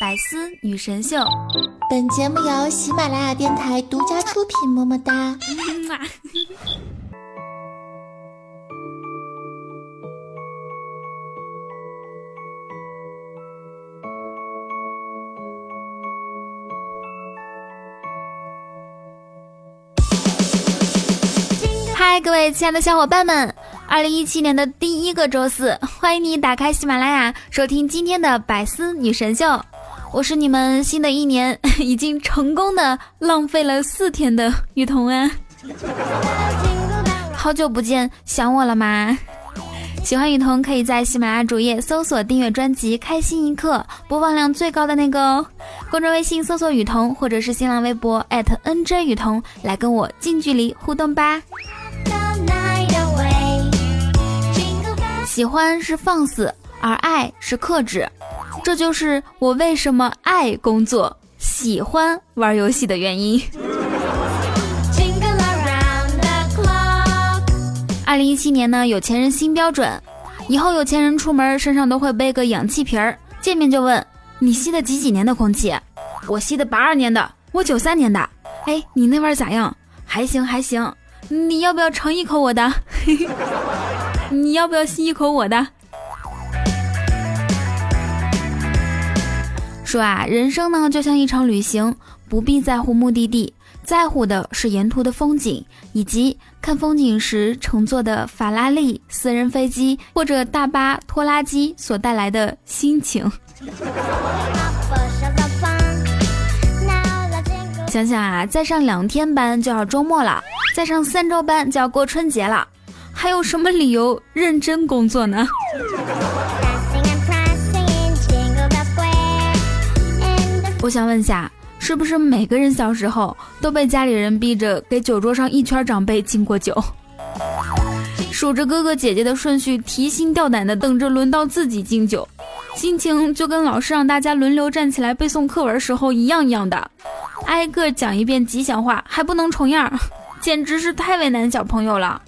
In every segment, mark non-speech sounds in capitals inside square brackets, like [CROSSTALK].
百思女神秀，本节目由喜马拉雅电台独家出品。么么哒！嗨，各位亲爱的小伙伴们！二零一七年的第一个周四，欢迎你打开喜马拉雅收听今天的百思女神秀。我是你们新的一年 [LAUGHS] 已经成功的浪费了四天的雨桐啊！好久不见，想我了吗？喜欢雨桐可以在喜马拉雅主页搜索订阅专辑《开心一刻》，播放量最高的那个哦。公众微信搜索雨桐，或者是新浪微博 @nj 雨桐，来跟我近距离互动吧。喜欢是放肆，而爱是克制，这就是我为什么爱工作、喜欢玩游戏的原因。二零一七年呢，有钱人新标准，以后有钱人出门身上都会背个氧气瓶儿，见面就问你吸的几几年的空气？我吸的八二年的，我九三年的。哎，你那味儿咋样？还行还行，你要不要尝一口我的？[LAUGHS] 你要不要吸一口我的？说啊，人生呢就像一场旅行，不必在乎目的地，在乎的是沿途的风景，以及看风景时乘坐的法拉利、私人飞机或者大巴、拖拉机所带来的心情。想想啊，再上两天班就要周末了，再上三周班就要过春节了。还有什么理由认真工作呢？我想问下，是不是每个人小时候都被家里人逼着给酒桌上一圈长辈敬过酒，[LAUGHS] 数着哥哥姐姐的顺序，提心吊胆的等着轮到自己敬酒，心情就跟老师让大家轮流站起来背诵课文时候一样一样的，挨个讲一遍吉祥话，还不能重样，简直是太为难小朋友了。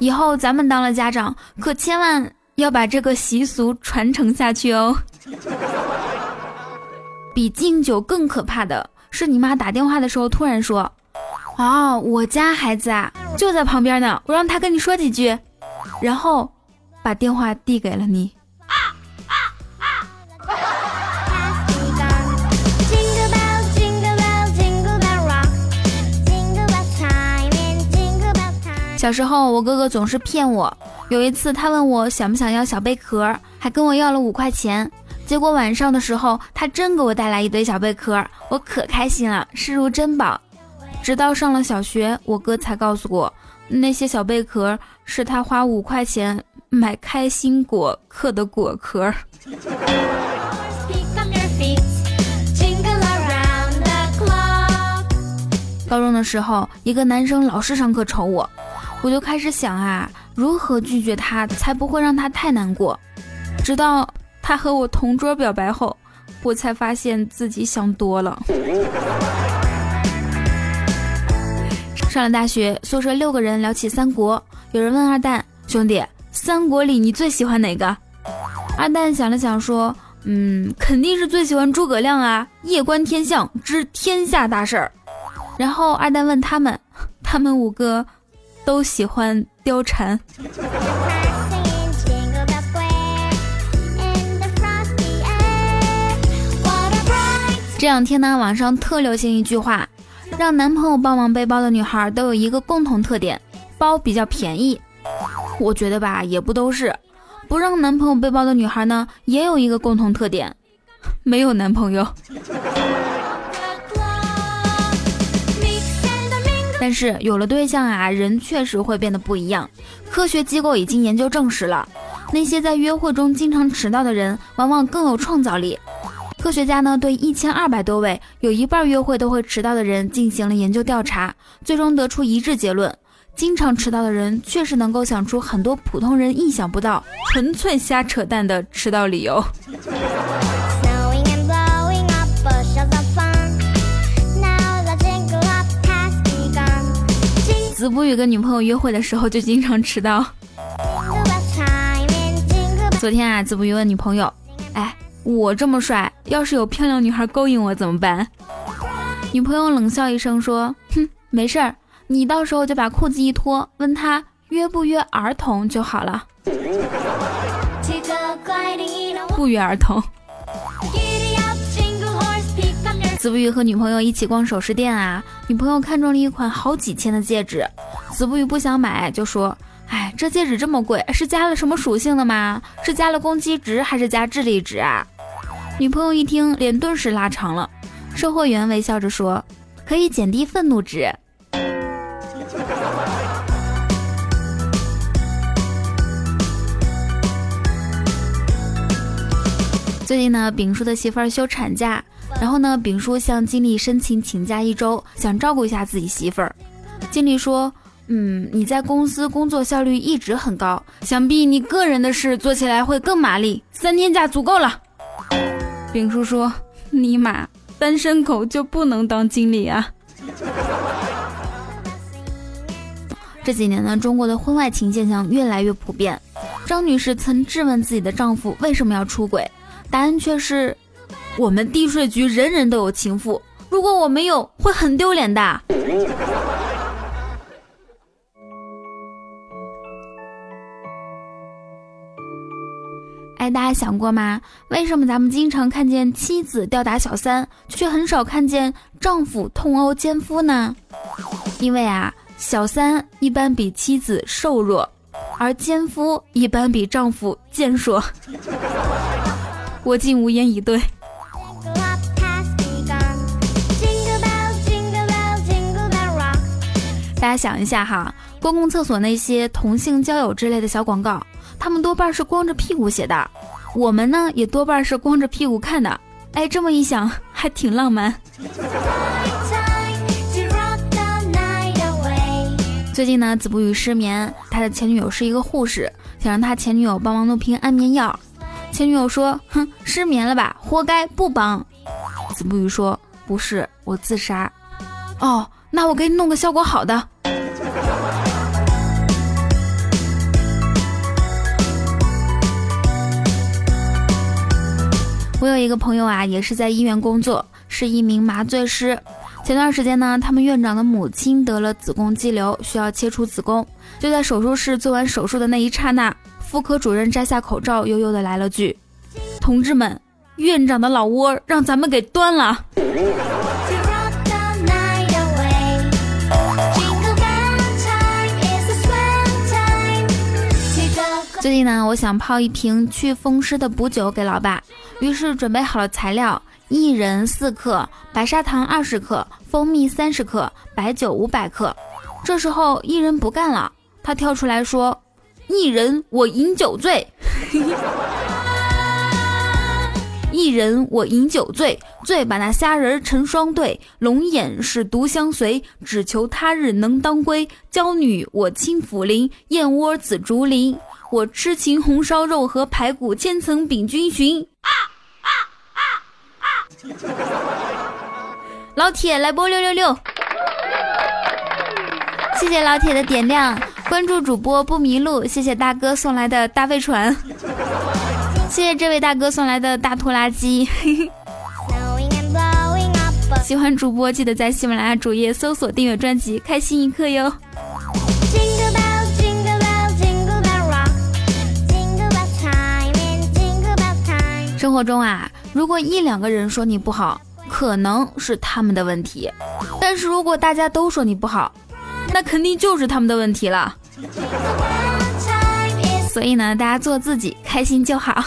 以后咱们当了家长，可千万要把这个习俗传承下去哦。比敬酒更可怕的是，你妈打电话的时候突然说：“哦，我家孩子啊，就在旁边呢，我让他跟你说几句。”然后把电话递给了你。小时候，我哥哥总是骗我。有一次，他问我想不想要小贝壳，还跟我要了五块钱。结果晚上的时候，他真给我带来一堆小贝壳，我可开心了，视如珍宝。直到上了小学，我哥才告诉我，那些小贝壳是他花五块钱买开心果嗑的果壳。高中的时候，一个男生老是上课瞅我。我就开始想啊，如何拒绝他才不会让他太难过。直到他和我同桌表白后，我才发现自己想多了。上了大学，宿舍六个人聊起三国，有人问二蛋兄弟：“三国里你最喜欢哪个？”二蛋想了想说：“嗯，肯定是最喜欢诸葛亮啊，夜观天象知天下大事儿。”然后二蛋问他们，他们五个。都喜欢貂蝉。这两天呢，网上特流行一句话：让男朋友帮忙背包的女孩都有一个共同特点，包比较便宜。我觉得吧，也不都是。不让男朋友背包的女孩呢，也有一个共同特点，[LAUGHS] 没有男朋友。但是有了对象啊，人确实会变得不一样。科学机构已经研究证实了，那些在约会中经常迟到的人，往往更有创造力。科学家呢，对一千二百多位有一半约会都会迟到的人进行了研究调查，最终得出一致结论：经常迟到的人确实能够想出很多普通人意想不到、纯粹瞎扯淡的迟到理由。子不语跟女朋友约会的时候就经常迟到。昨天啊，子不语问女朋友：“哎，我这么帅，要是有漂亮女孩勾引我怎么办？女朋友冷笑一声说：“哼，没事儿，你到时候就把裤子一脱，问他约不约儿童就好了。”不约而同。子不语和女朋友一起逛首饰店啊，女朋友看中了一款好几千的戒指，子不语不想买，就说：“哎，这戒指这么贵，是加了什么属性的吗？是加了攻击值还是加智力值啊？”女朋友一听，脸顿时拉长了。售货员微笑着说：“可以减低愤怒值。[LAUGHS] ”最近呢，丙叔的媳妇儿休产假，然后呢，丙叔向经理申请请假一周，想照顾一下自己媳妇儿。经理说：“嗯，你在公司工作效率一直很高，想必你个人的事做起来会更麻利，三天假足够了。”丙叔说：“尼玛，单身狗就不能当经理啊？”这几年呢，中国的婚外情现象越来越普遍。张女士曾质问自己的丈夫为什么要出轨。答案却是，我们地税局人人都有情妇，如果我没有，会很丢脸的。大家想过吗？为什么咱们经常看见妻子吊打小三，却很少看见丈夫痛殴奸夫呢？因为啊，小三一般比妻子瘦弱，而奸夫一般比丈夫健硕。[LAUGHS] 我竟无言以对。大家想一下哈，公共厕所那些同性交友之类的小广告，他们多半是光着屁股写的，我们呢也多半是光着屁股看的。哎，这么一想，[LAUGHS] 还挺浪漫。最近呢，子不语失眠，他的前女友是一个护士，想让他前女友帮忙弄瓶安眠药。前女友说：“哼，失眠了吧，活该，不帮。”子不语说：“不是，我自杀。”哦，那我给你弄个效果好的。我有一个朋友啊，也是在医院工作，是一名麻醉师。前段时间呢，他们院长的母亲得了子宫肌瘤，需要切除子宫。就在手术室做完手术的那一刹那。妇科主任摘下口罩，悠悠的来了句：“同志们，院长的老窝让咱们给端了。”最近呢，我想泡一瓶祛风湿的补酒给老爸，于是准备好了材料：薏仁四克，白砂糖二十克，蜂蜜三十克，白酒五百克。这时候，薏仁不干了，他跳出来说。一人我饮酒醉，一人我饮酒醉，醉把那虾仁成双对，龙眼是独相随，只求他日能当归。娇女我轻抚铃，燕窝紫竹林，我痴情红烧肉和排骨，千层饼君寻。啊啊啊啊！老铁来波六六六，谢谢老铁的点亮。关注主播不迷路，谢谢大哥送来的大飞船，[LAUGHS] 谢谢这位大哥送来的大拖拉机。[LAUGHS] 喜欢主播记得在喜马拉雅主页搜索订阅专辑，开心一刻哟。生活中啊，如果一两个人说你不好，可能是他们的问题；但是如果大家都说你不好，那肯定就是他们的问题了。所以呢，大家做自己，开心就好。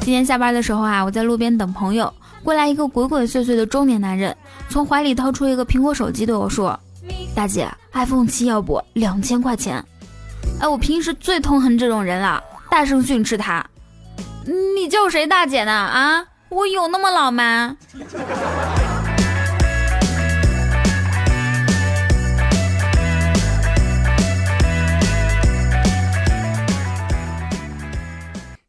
今天下班的时候啊，我在路边等朋友，过来一个鬼鬼祟祟的中年男人，从怀里掏出一个苹果手机对我说：“大姐，iPhone 七要不两千块钱？”哎，我平时最痛恨这种人了，大声训斥他：“你叫谁大姐呢？啊，我有那么老吗？”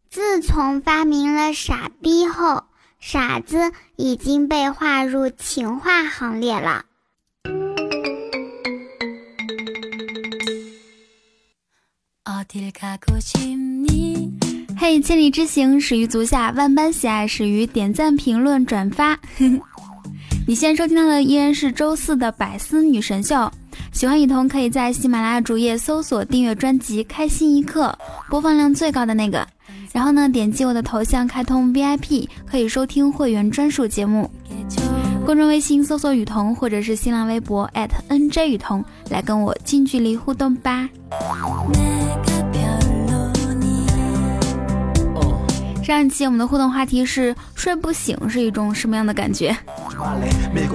自从发明了傻逼后，傻子已经被划入情话行列了。嘿，千里之行始于足下，万般喜爱始于点赞、评论、转发。[LAUGHS] 你现在收听到的依然是周四的百思女神秀。喜欢雨桐可以在喜马拉雅主页搜索订阅专辑《开心一刻》，播放量最高的那个。然后呢，点击我的头像开通 VIP，可以收听会员专属节目。公众微信搜索雨桐，或者是新浪微博 @nj 雨桐，来跟我近距离互动吧。上一期我们的互动话题是睡不醒是一种什么样的感觉？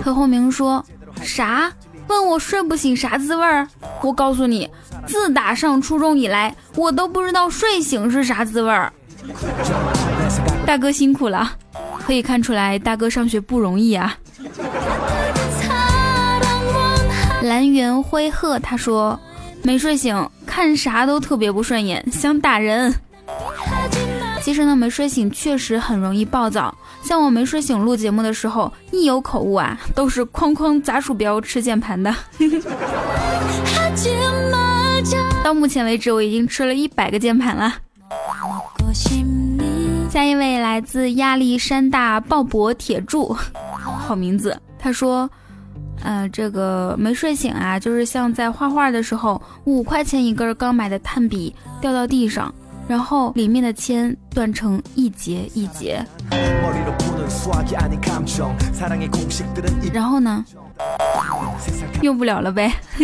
何鸿明说啥？问我睡不醒啥滋味儿？我告诉你，自打上初中以来，我都不知道睡醒是啥滋味儿。大哥辛苦了，可以看出来大哥上学不容易啊。蓝源灰鹤他说没睡醒，看啥都特别不顺眼，想打人。其实呢，没睡醒确实很容易暴躁。像我没睡醒录节目的时候，一有口误啊，都是哐哐砸鼠标、吃键盘的。[LAUGHS] 到目前为止，我已经吃了一百个键盘了。下一位来自亚历山大鲍勃铁柱，好名字。他说：“呃，这个没睡醒啊，就是像在画画的时候，五块钱一根刚买的炭笔掉到地上。”然后里面的铅断成一节一节，然后呢，用不了了呗。[LAUGHS]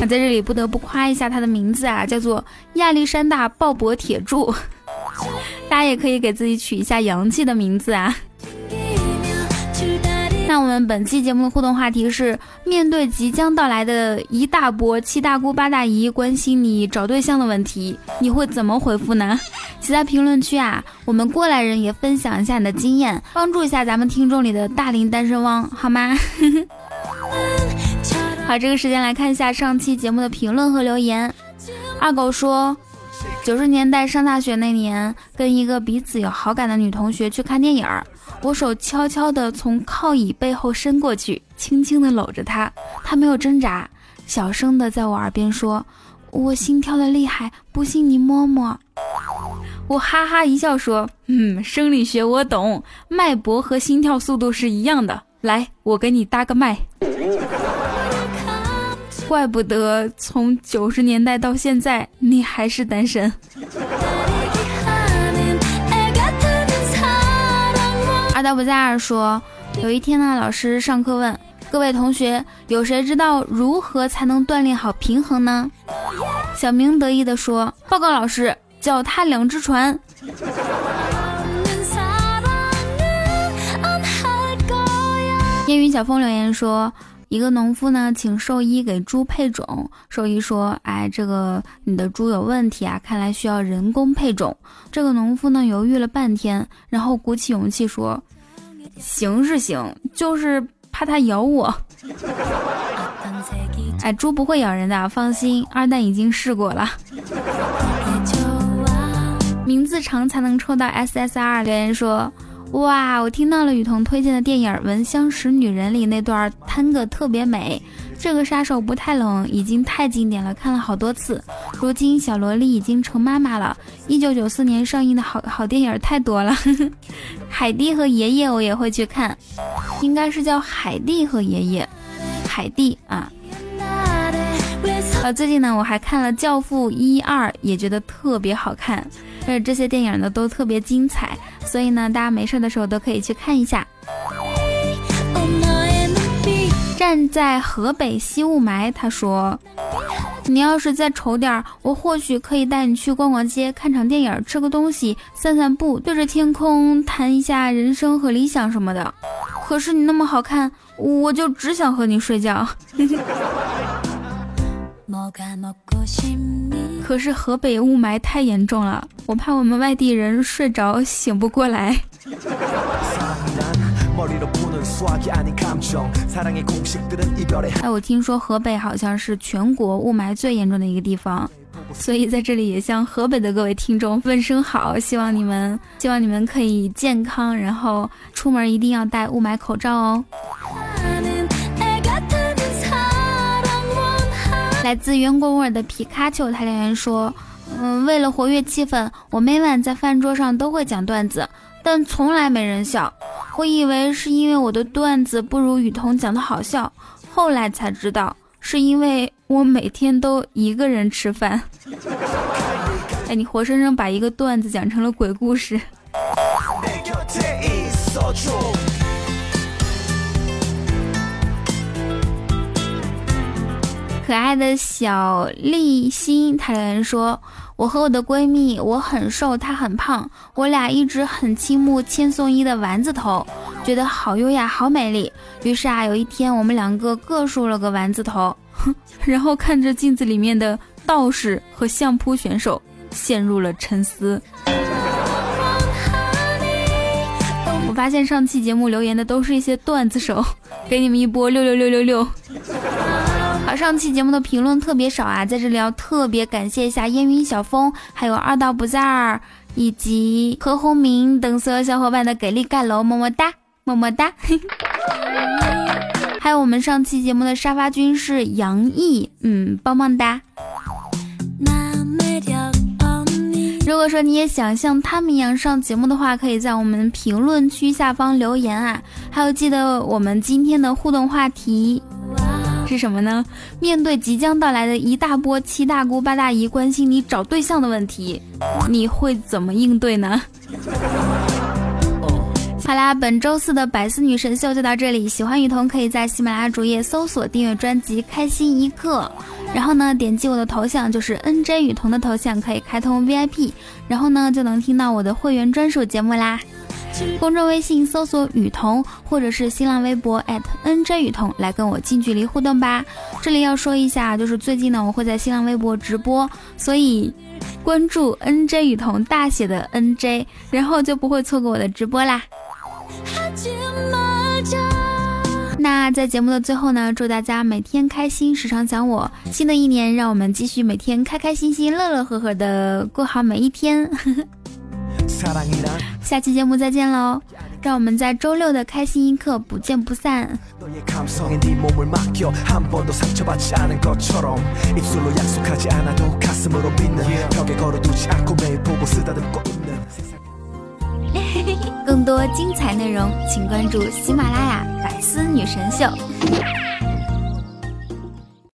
那在这里不得不夸一下他的名字啊，叫做亚历山大鲍勃铁柱，大家也可以给自己取一下洋气的名字啊。那我们本期节目的互动话题是：面对即将到来的一大波七大姑八大姨关心你找对象的问题，你会怎么回复呢？写在评论区啊！我们过来人也分享一下你的经验，帮助一下咱们听众里的大龄单身汪，好吗？[LAUGHS] 好，这个时间来看一下上期节目的评论和留言。二狗说，九十年代上大学那年，跟一个彼此有好感的女同学去看电影儿。我手悄悄地从靠椅背后伸过去，轻轻地搂着她，她没有挣扎，小声地在我耳边说：“我心跳的厉害，不信你摸摸。”我哈哈一笑说：“嗯，生理学我懂，脉搏和心跳速度是一样的。来，我给你搭个脉。”怪不得从九十年代到现在，你还是单身。阿达不在二说，有一天呢，老师上课问各位同学，有谁知道如何才能锻炼好平衡呢？小明得意地说：“报告老师，脚踏两只船。[LAUGHS] ”烟云小风留言说，一个农夫呢，请兽医给猪配种，兽医说：“哎，这个你的猪有问题啊，看来需要人工配种。”这个农夫呢，犹豫了半天，然后鼓起勇气说。行是行，就是怕它咬我。哎，猪不会咬人的，放心，二蛋已经试过了。名字长才能抽到 SSR。留言说：哇，我听到了雨桐推荐的电影《闻香识女人》里那段探戈特别美。这个杀手不太冷，已经太经典了，看了好多次。如今小萝莉已经成妈妈了。一九九四年上映的好好电影太多了，[LAUGHS] 海蒂和爷爷我也会去看，应该是叫海蒂和爷爷，海蒂啊。呃，最近呢我还看了《教父》一二，也觉得特别好看，而且这些电影呢都特别精彩，所以呢大家没事的时候都可以去看一下。站在河北吸雾霾，他说：“你要是再丑点儿，我或许可以带你去逛逛街，看场电影，吃个东西，散散步，对着天空谈一下人生和理想什么的。可是你那么好看，我就只想和你睡觉。[LAUGHS] 可是河北雾霾太严重了，我怕我们外地人睡着醒不过来。”哎，我听说河北好像是全国雾霾最严重的一个地方，所以在这里也向河北的各位听众问声好，希望你们希望你们可以健康，然后出门一定要戴雾霾口罩哦。来自圆滚滚的皮卡丘，他留言说。嗯，为了活跃气氛，我每晚在饭桌上都会讲段子，但从来没人笑。我以为是因为我的段子不如雨桐讲的好笑，后来才知道是因为我每天都一个人吃饭。[LAUGHS] 哎，你活生生把一个段子讲成了鬼故事。可爱的小丽心，她留言说：“我和我的闺蜜，我很瘦，她很胖，我俩一直很倾慕千颂伊的丸子头，觉得好优雅，好美丽。于是啊，有一天我们两个各梳了个丸子头，哼，[LAUGHS] 然后看着镜子里面的道士和相扑选手，陷入了沉思。我发现上期节目留言的都是一些段子手，给你们一波六六六六六。”好，上期节目的评论特别少啊，在这里要特别感谢一下烟云小风，还有二道不在儿，以及何鸿明等所有小伙伴的给力盖楼，么么哒，么么哒。[LAUGHS] 还有我们上期节目的沙发君是杨毅，嗯，棒棒哒。如果说你也想像他们一样上节目的话，可以在我们评论区下方留言啊，还有记得我们今天的互动话题。是什么呢？面对即将到来的一大波七大姑八大姨关心你找对象的问题，你会怎么应对呢？好啦，本周四的百思女神秀就到这里。喜欢雨桐可以在喜马拉雅主页搜索订阅专辑《开心一刻》，然后呢点击我的头像，就是 N J 雨桐的头像，可以开通 VIP，然后呢就能听到我的会员专属节目啦。公众微信搜索雨桐，或者是新浪微博 @NJ 雨桐来跟我近距离互动吧。这里要说一下，就是最近呢，我会在新浪微博直播，所以关注 NJ 雨桐大写的 NJ，然后就不会错过我的直播啦。那在节目的最后呢，祝大家每天开心，时常想我。新的一年，让我们继续每天开开心心、乐乐呵呵的过好每一天。下期节目再见喽！让我们在周六的开心一刻不见不散。更多精彩内容，请关注喜马拉雅《百思女神秀》。